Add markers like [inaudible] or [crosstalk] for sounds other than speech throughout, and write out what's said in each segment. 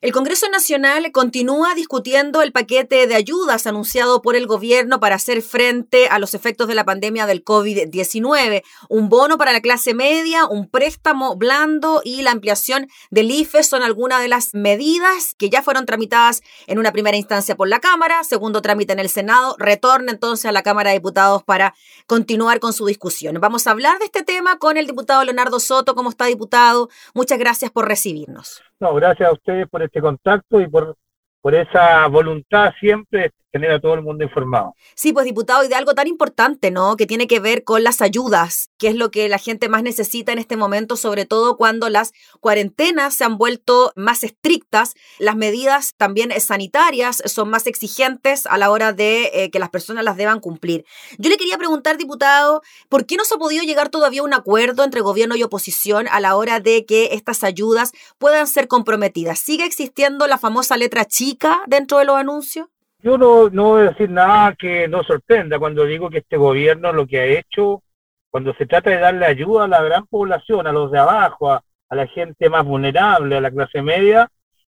El Congreso Nacional continúa discutiendo el paquete de ayudas anunciado por el gobierno para hacer frente a los efectos de la pandemia del COVID-19. Un bono para la clase media, un préstamo blando y la ampliación del IFE son algunas de las medidas que ya fueron tramitadas en una primera instancia por la Cámara, segundo trámite en el Senado, retorna entonces a la Cámara de Diputados para continuar con su discusión. Vamos a hablar de este tema con el diputado Leonardo Soto. ¿Cómo está, diputado? Muchas gracias por recibirnos. No, gracias a ustedes por este contacto y por, por esa voluntad siempre tener a todo el mundo informado. Sí, pues diputado, y de algo tan importante, ¿no? Que tiene que ver con las ayudas, que es lo que la gente más necesita en este momento, sobre todo cuando las cuarentenas se han vuelto más estrictas, las medidas también sanitarias son más exigentes a la hora de eh, que las personas las deban cumplir. Yo le quería preguntar, diputado, ¿por qué no se ha podido llegar todavía a un acuerdo entre gobierno y oposición a la hora de que estas ayudas puedan ser comprometidas? ¿Sigue existiendo la famosa letra chica dentro de los anuncios? Yo no, no voy a decir nada que no sorprenda cuando digo que este gobierno lo que ha hecho, cuando se trata de darle ayuda a la gran población, a los de abajo, a, la gente más vulnerable, a la clase media,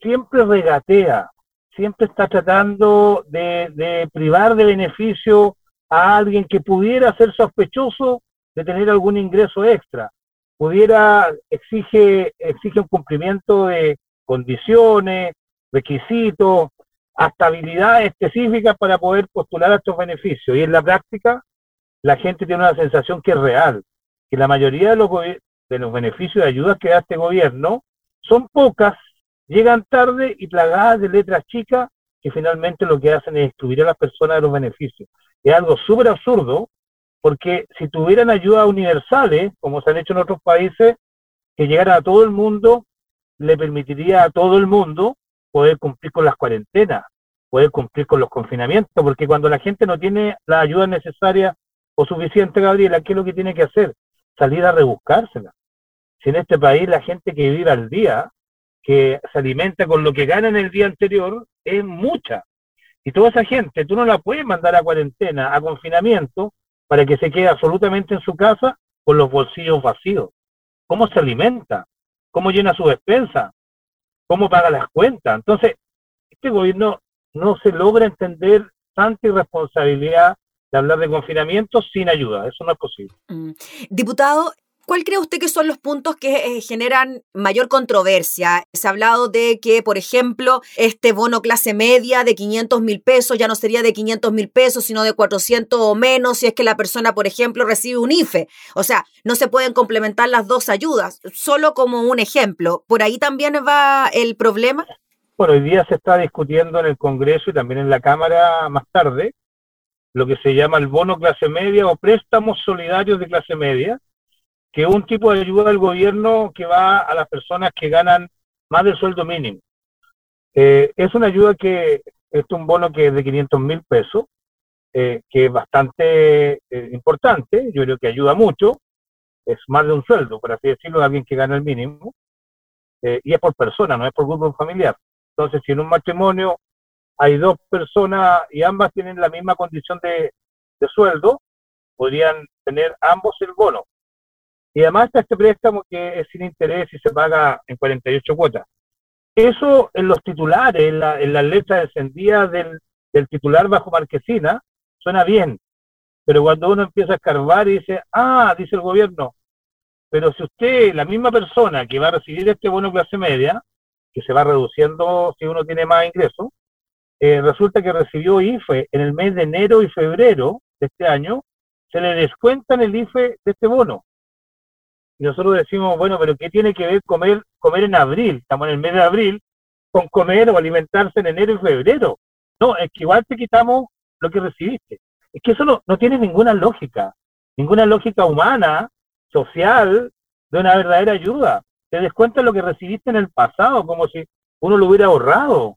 siempre regatea, siempre está tratando de, de privar de beneficio a alguien que pudiera ser sospechoso de tener algún ingreso extra, pudiera, exige, exige un cumplimiento de condiciones, requisitos, hasta habilidades específicas para poder postular a estos beneficios. Y en la práctica, la gente tiene una sensación que es real, que la mayoría de los, de los beneficios de ayudas que da este gobierno son pocas, llegan tarde y plagadas de letras chicas que finalmente lo que hacen es excluir a las personas de los beneficios. Es algo súper absurdo, porque si tuvieran ayudas universales, como se han hecho en otros países, que llegara a todo el mundo, le permitiría a todo el mundo poder cumplir con las cuarentenas, poder cumplir con los confinamientos, porque cuando la gente no tiene la ayuda necesaria o suficiente, Gabriela, ¿qué es lo que tiene que hacer? Salir a rebuscársela. Si en este país la gente que vive al día, que se alimenta con lo que gana en el día anterior, es mucha. Y toda esa gente, tú no la puedes mandar a cuarentena, a confinamiento, para que se quede absolutamente en su casa con los bolsillos vacíos. ¿Cómo se alimenta? ¿Cómo llena su despensa? Cómo paga las cuentas. Entonces, este gobierno no se logra entender tanta irresponsabilidad de hablar de confinamiento sin ayuda. Eso no es posible. Mm. Diputado, ¿Cuál cree usted que son los puntos que eh, generan mayor controversia? Se ha hablado de que, por ejemplo, este bono clase media de 500 mil pesos ya no sería de 500 mil pesos, sino de 400 o menos si es que la persona, por ejemplo, recibe un IFE. O sea, no se pueden complementar las dos ayudas, solo como un ejemplo. ¿Por ahí también va el problema? Bueno, hoy día se está discutiendo en el Congreso y también en la Cámara más tarde lo que se llama el bono clase media o préstamos solidarios de clase media, que un tipo de ayuda del gobierno que va a las personas que ganan más del sueldo mínimo. Eh, es una ayuda que es un bono que es de 500 mil pesos, eh, que es bastante eh, importante, yo creo que ayuda mucho, es más de un sueldo, por así decirlo, de alguien que gana el mínimo, y es por persona, no es por grupo familiar. Entonces, si en un matrimonio hay dos personas y ambas tienen la misma condición de sueldo, podrían tener ambos el bono. Y además está este préstamo que es sin interés y se paga en 48 cuotas. Eso en los titulares, en la, en letra descendida del, del titular bajo marquesina, suena bien. Pero cuando uno empieza a escarbar y dice, ah, dice el gobierno, pero si usted, la misma persona que va a recibir este bono clase media, que se va reduciendo si uno tiene más ingresos, eh, resulta que recibió IFE en el mes de enero y febrero de este año, se le descuentan el IFE de este bono y nosotros decimos, bueno, pero ¿qué tiene que ver comer, comer en abril? Estamos en el mes de abril, con comer o alimentarse en enero y febrero. No, es que igual te quitamos lo que recibiste. Es que eso no, no tiene ninguna lógica, ninguna lógica humana, social, de una verdadera ayuda. Te descuentas lo que recibiste en el pasado, como si uno lo hubiera ahorrado,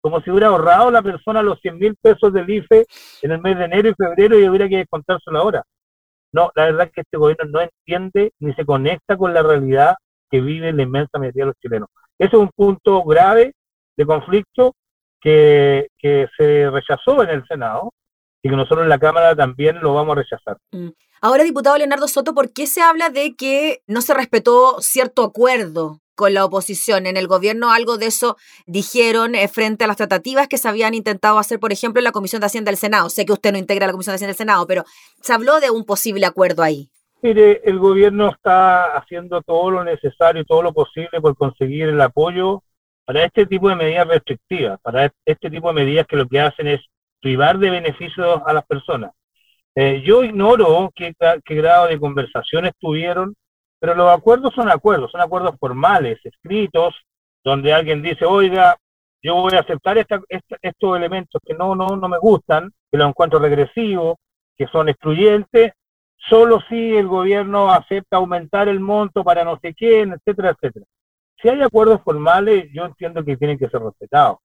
como si hubiera ahorrado la persona los 100 mil pesos del IFE en el mes de enero y febrero y hubiera que descontárselo ahora. No, la verdad es que este gobierno no entiende ni se conecta con la realidad que vive la inmensa mayoría de los chilenos. Ese es un punto grave de conflicto que, que se rechazó en el Senado y que nosotros en la Cámara también lo vamos a rechazar. Mm. Ahora, diputado Leonardo Soto, ¿por qué se habla de que no se respetó cierto acuerdo con la oposición. En el gobierno algo de eso dijeron eh, frente a las tratativas que se habían intentado hacer, por ejemplo, en la Comisión de Hacienda del Senado. Sé que usted no integra la Comisión de Hacienda del Senado, pero se habló de un posible acuerdo ahí. Mire, el gobierno está haciendo todo lo necesario y todo lo posible por conseguir el apoyo para este tipo de medidas restrictivas, para este tipo de medidas que lo que hacen es privar de beneficios a las personas. Eh, yo ignoro qué, qué grado de conversaciones tuvieron, pero los acuerdos son acuerdos, son acuerdos formales, escritos, donde alguien dice, oiga, yo voy a aceptar estos elementos que no, no, no me gustan, que los encuentro regresivos, que son excluyentes, solo si el gobierno acepta aumentar el monto para no sé quién, etcétera, etcétera. Si hay acuerdos formales, yo entiendo que tienen que ser respetados,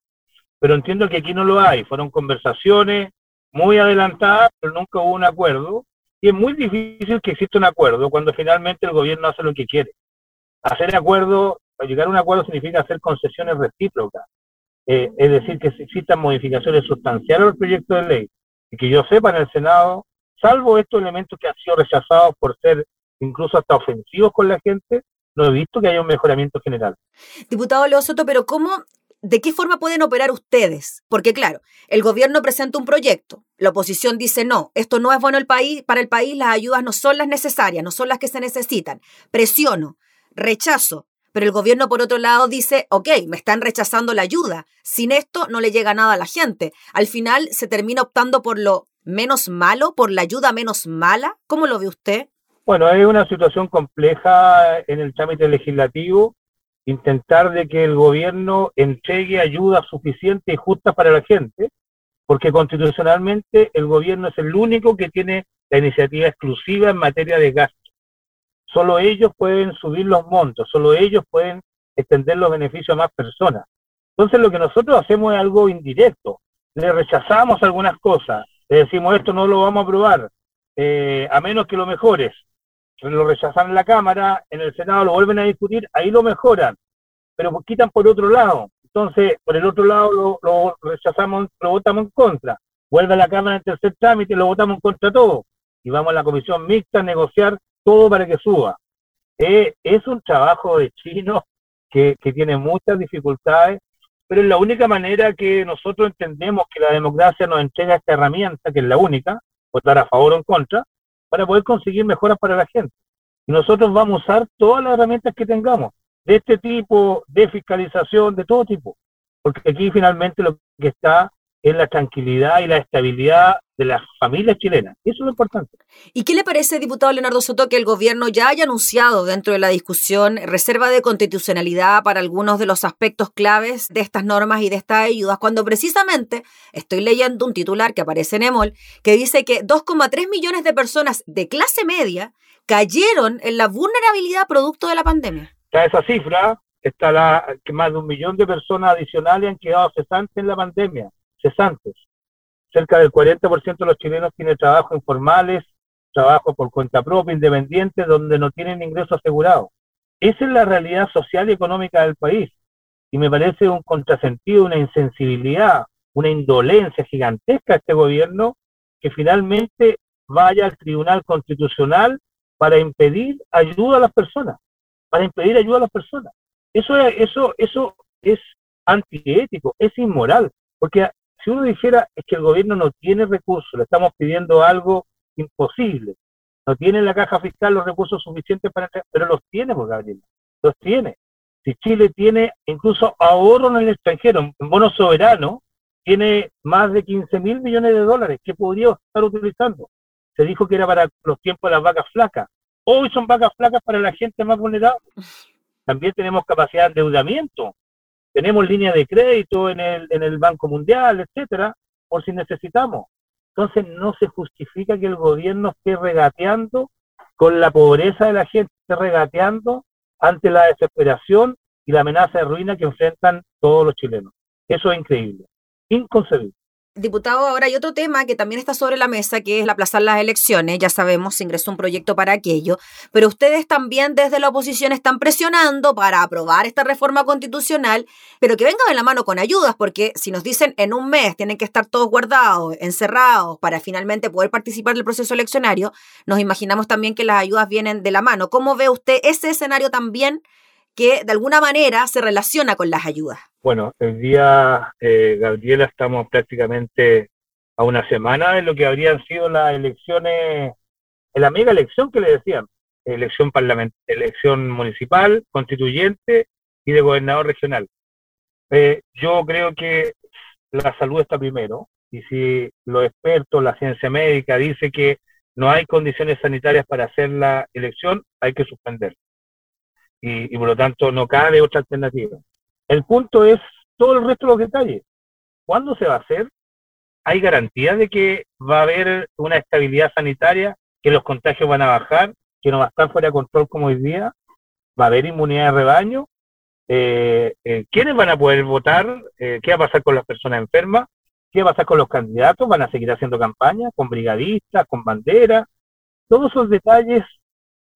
pero entiendo que aquí no lo hay. Fueron conversaciones muy adelantadas, pero nunca hubo un acuerdo, y es muy difícil que exista un acuerdo cuando finalmente el gobierno hace lo que quiere. Hacer acuerdo, llegar a un acuerdo significa hacer concesiones recíprocas, eh, es decir, que existan modificaciones sustanciales al proyecto de ley, y que yo sepa en el Senado salvo estos elementos que han sido rechazados por ser incluso hasta ofensivos con la gente, no he visto que haya un mejoramiento general. Diputado Leo pero ¿cómo, de qué forma pueden operar ustedes? Porque claro, el gobierno presenta un proyecto, la oposición dice no, esto no es bueno el país, para el país, las ayudas no son las necesarias, no son las que se necesitan. Presiono, rechazo, pero el gobierno, por otro lado, dice, ok, me están rechazando la ayuda. Sin esto no le llega nada a la gente. Al final se termina optando por lo menos malo, por la ayuda menos mala? ¿Cómo lo ve usted? Bueno, es una situación compleja en el trámite legislativo, intentar de que el gobierno entregue ayuda suficiente y justa para la gente, porque constitucionalmente el gobierno es el único que tiene la iniciativa exclusiva en materia de gasto. Solo ellos pueden subir los montos, solo ellos pueden extender los beneficios a más personas. Entonces lo que nosotros hacemos es algo indirecto. Le rechazamos algunas cosas, le decimos esto no lo vamos a aprobar, eh, a menos que lo mejores. Lo rechazan en la Cámara, en el Senado lo vuelven a discutir, ahí lo mejoran, pero quitan por otro lado. Entonces, por el otro lado lo, rechazamos, lo votamos en contra. Vuelve a la Cámara en tercer trámite, lo votamos en contra todo. Y vamos a la comisión mixta a negociar todo para que suba. Eh, es un trabajo de chino que tiene muchas dificultades pero es la única manera que nosotros entendemos que la democracia nos entrega esta herramienta, que es la única, votar a favor o en contra, para poder conseguir mejoras para la gente. Y nosotros vamos a usar todas las herramientas que tengamos, de este tipo, de fiscalización, de todo tipo, porque aquí finalmente lo que está es la tranquilidad y la estabilidad de las familias chilenas. Eso es lo importante. ¿Y qué le parece, diputado Leonardo Soto, que el gobierno ya haya anunciado dentro de la discusión reserva de constitucionalidad para algunos de los aspectos claves de estas normas y de estas ayudas, cuando precisamente estoy leyendo un titular que aparece en EMOL que dice que 2,3 millones de personas de clase media cayeron en la vulnerabilidad producto de la pandemia? Está esa cifra, está la, que más de un millón de personas adicionales han quedado cesantes en la pandemia cesantes. Cerca del 40% de los chilenos tiene trabajo informales, trabajo por cuenta propia, independiente, donde no tienen ingreso asegurado. Esa es la realidad social y económica del país. Y me parece un contrasentido, una insensibilidad, una indolencia gigantesca este gobierno que finalmente vaya al Tribunal Constitucional para impedir ayuda a las personas, para impedir ayuda a las personas. Eso es, eso, eso es antiético, es inmoral, porque si uno dijera es que el gobierno no tiene recursos, le estamos pidiendo algo imposible, no tiene en la caja fiscal los recursos suficientes para pero los tiene, por Gabriel, los tiene. Si Chile tiene incluso ahorro en el extranjero, en bono soberano, tiene más de 15 mil millones de dólares que podría estar utilizando. Se dijo que era para los tiempos de las vacas flacas. Hoy son vacas flacas para la gente más vulnerable. [laughs] También tenemos capacidad de endeudamiento tenemos línea de crédito en el, en el Banco Mundial, etcétera, por si necesitamos. Entonces no se justifica que el gobierno esté regateando con la pobreza de la gente, esté regateando ante la desesperación y la amenaza de ruina que enfrentan todos los chilenos. Eso es increíble, inconcebible. Diputado, ahora hay otro tema que también está sobre la mesa, que es el aplazar las elecciones. Ya sabemos, se ingresó un proyecto para aquello, pero ustedes también desde la oposición están presionando para aprobar esta reforma constitucional, pero que venga de la mano con ayudas, porque si nos dicen en un mes tienen que estar todos guardados, encerrados, para finalmente poder participar del proceso eleccionario, nos imaginamos también que las ayudas vienen de la mano. ¿Cómo ve usted ese escenario también que de alguna manera se relaciona con las ayudas. Bueno, el día, eh, Gabriela, estamos prácticamente a una semana de lo que habrían sido las elecciones, la mega elección que le decían, elección parlamentaria, elección municipal, constituyente y de gobernador regional. Eh, yo creo que la salud está primero y si los expertos, la ciencia médica dice que no hay condiciones sanitarias para hacer la elección, hay que suspender. Y, por lo tanto no cabe otra alternativa. El punto es todo el resto de los detalles. ¿Cuándo se va a hacer? ¿Hay garantía de que va a haber una estabilidad sanitaria, que los contagios van a bajar, que no va a estar fuera de control como hoy día? ¿Va a haber inmunidad de rebaño? Eh, eh, ¿Quiénes van a poder votar? Eh, ¿Qué va a pasar con las personas enfermas? ¿Qué va a pasar con los candidatos? ¿Van a seguir haciendo campaña con brigadistas, con banderas? Todos esos detalles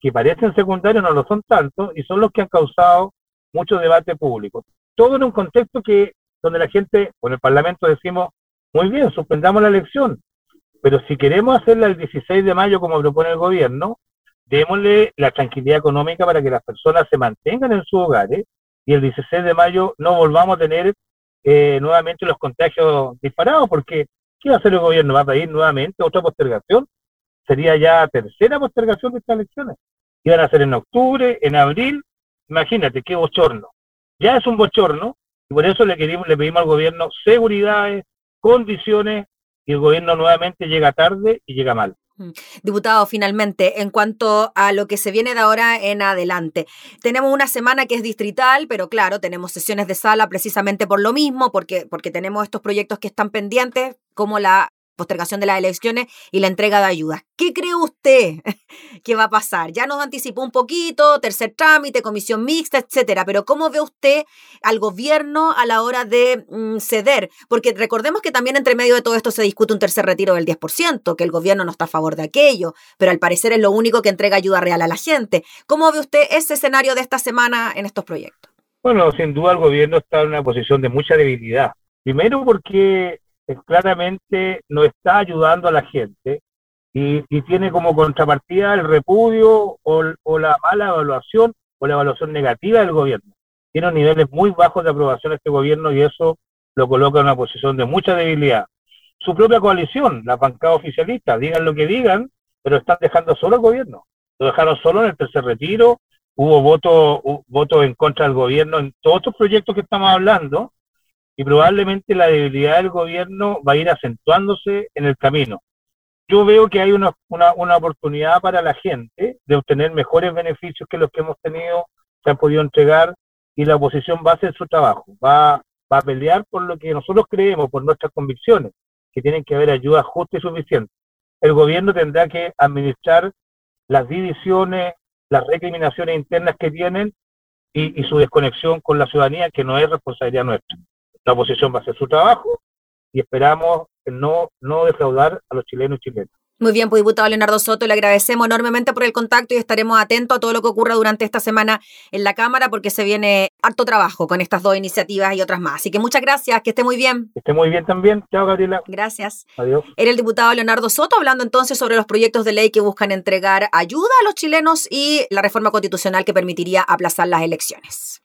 que parecen secundarios no lo son tanto y son los que han causado mucho debate público. Todo en un contexto que donde la gente, con el Parlamento decimos, muy bien, suspendamos la elección, pero si queremos hacerla el 16 de mayo como propone el gobierno, démosle la tranquilidad económica para que las personas se mantengan en sus hogares y el 16 de mayo no volvamos a tener eh, nuevamente los contagios disparados, porque ¿qué va a hacer el gobierno? ¿Va a pedir nuevamente otra postergación? Sería ya tercera postergación de estas elecciones. Iban a ser en octubre, en abril, imagínate qué bochorno. Ya es un bochorno y por eso le, pedimos al gobierno seguridades, condiciones y el gobierno nuevamente llega tarde y llega mal. Mm. Diputado, finalmente, en cuanto a lo que se viene de ahora en adelante, tenemos una semana que es distrital, pero claro, tenemos sesiones de sala precisamente por lo mismo, porque, porque tenemos estos proyectos que están pendientes, como la postergación de las elecciones y la entrega de ayudas. ¿Qué cree usted [laughs] que va a pasar? Ya nos anticipó un poquito, tercer trámite, comisión mixta, etcétera, pero ¿cómo ve usted al gobierno a la hora de mm, ceder? Porque recordemos que también entre medio de todo esto se discute un tercer retiro del 10%, que el gobierno no está a favor de aquello, pero al parecer es lo único que entrega ayuda real a la gente. ¿Cómo ve usted ese escenario de esta semana en estos proyectos? Bueno, sin duda el gobierno está en una posición de mucha debilidad. Primero porque claramente no está ayudando a la gente y, tiene como contrapartida el repudio o, la mala evaluación o la evaluación negativa del gobierno. Tiene niveles muy bajos de aprobación este gobierno y eso lo coloca en una posición de mucha debilidad. Su propia coalición, la bancada oficialista, digan lo que digan, pero están dejando solo al gobierno. Lo dejaron solo en el tercer retiro, hubo votos voto en contra del gobierno en todos estos proyectos que estamos hablando, y probablemente la debilidad del gobierno va a ir acentuándose en el camino. Yo veo que hay una, una, oportunidad para la gente de obtener mejores beneficios que los que hemos tenido, se han podido entregar, y la oposición va a hacer su trabajo, va, va a pelear por lo que nosotros creemos, por nuestras convicciones, que tienen que haber ayuda justa y suficiente. El gobierno tendrá que administrar las divisiones, las recriminaciones internas que tienen y, y su desconexión con la ciudadanía, que no es responsabilidad nuestra la oposición va a hacer su trabajo y esperamos no, no defraudar a los chilenos y chilenas. Muy bien, pues diputado Leonardo Soto, le agradecemos enormemente por el contacto y estaremos atentos a todo lo que ocurra durante esta semana en la Cámara porque se viene harto trabajo con estas dos iniciativas y otras más. Así que muchas gracias, que esté muy bien. Que esté muy bien también. Chao, Gabriela. Gracias. Adiós. Era el diputado Leonardo Soto hablando entonces sobre los proyectos de ley que buscan entregar ayuda a los chilenos y la reforma constitucional que permitiría aplazar las elecciones.